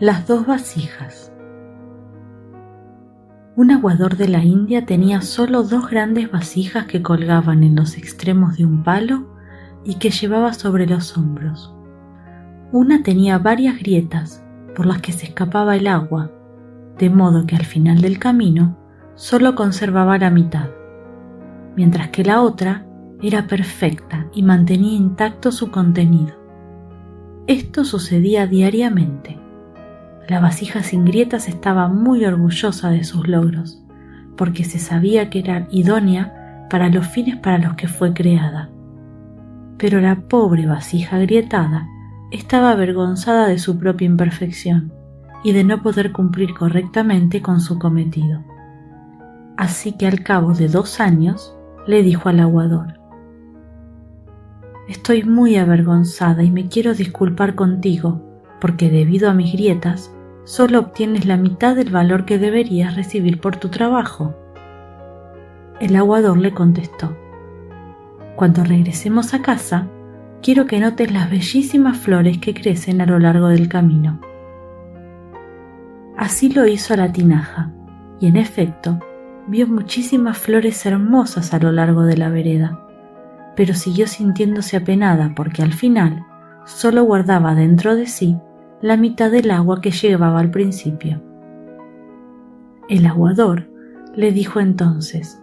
Las dos vasijas. Un aguador de la India tenía solo dos grandes vasijas que colgaban en los extremos de un palo y que llevaba sobre los hombros. Una tenía varias grietas por las que se escapaba el agua, de modo que al final del camino solo conservaba la mitad, mientras que la otra era perfecta y mantenía intacto su contenido. Esto sucedía diariamente. La vasija sin grietas estaba muy orgullosa de sus logros, porque se sabía que era idónea para los fines para los que fue creada. Pero la pobre vasija agrietada estaba avergonzada de su propia imperfección y de no poder cumplir correctamente con su cometido. Así que al cabo de dos años le dijo al aguador, Estoy muy avergonzada y me quiero disculpar contigo, porque debido a mis grietas solo obtienes la mitad del valor que deberías recibir por tu trabajo. El aguador le contestó, Cuando regresemos a casa, quiero que notes las bellísimas flores que crecen a lo largo del camino. Así lo hizo la tinaja, y en efecto, vio muchísimas flores hermosas a lo largo de la vereda, pero siguió sintiéndose apenada porque al final solo guardaba dentro de sí la mitad del agua que llevaba al principio. El aguador le dijo entonces,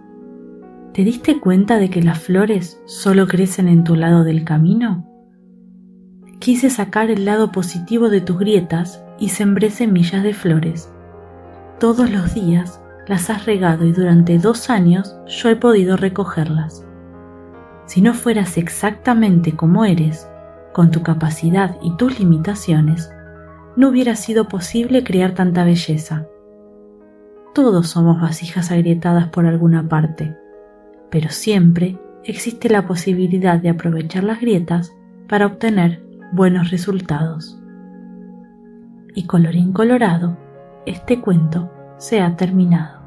¿Te diste cuenta de que las flores solo crecen en tu lado del camino? Quise sacar el lado positivo de tus grietas y sembré semillas de flores. Todos los días las has regado y durante dos años yo he podido recogerlas. Si no fueras exactamente como eres, con tu capacidad y tus limitaciones, no hubiera sido posible crear tanta belleza. Todos somos vasijas agrietadas por alguna parte, pero siempre existe la posibilidad de aprovechar las grietas para obtener buenos resultados. Y colorín colorado, este cuento se ha terminado.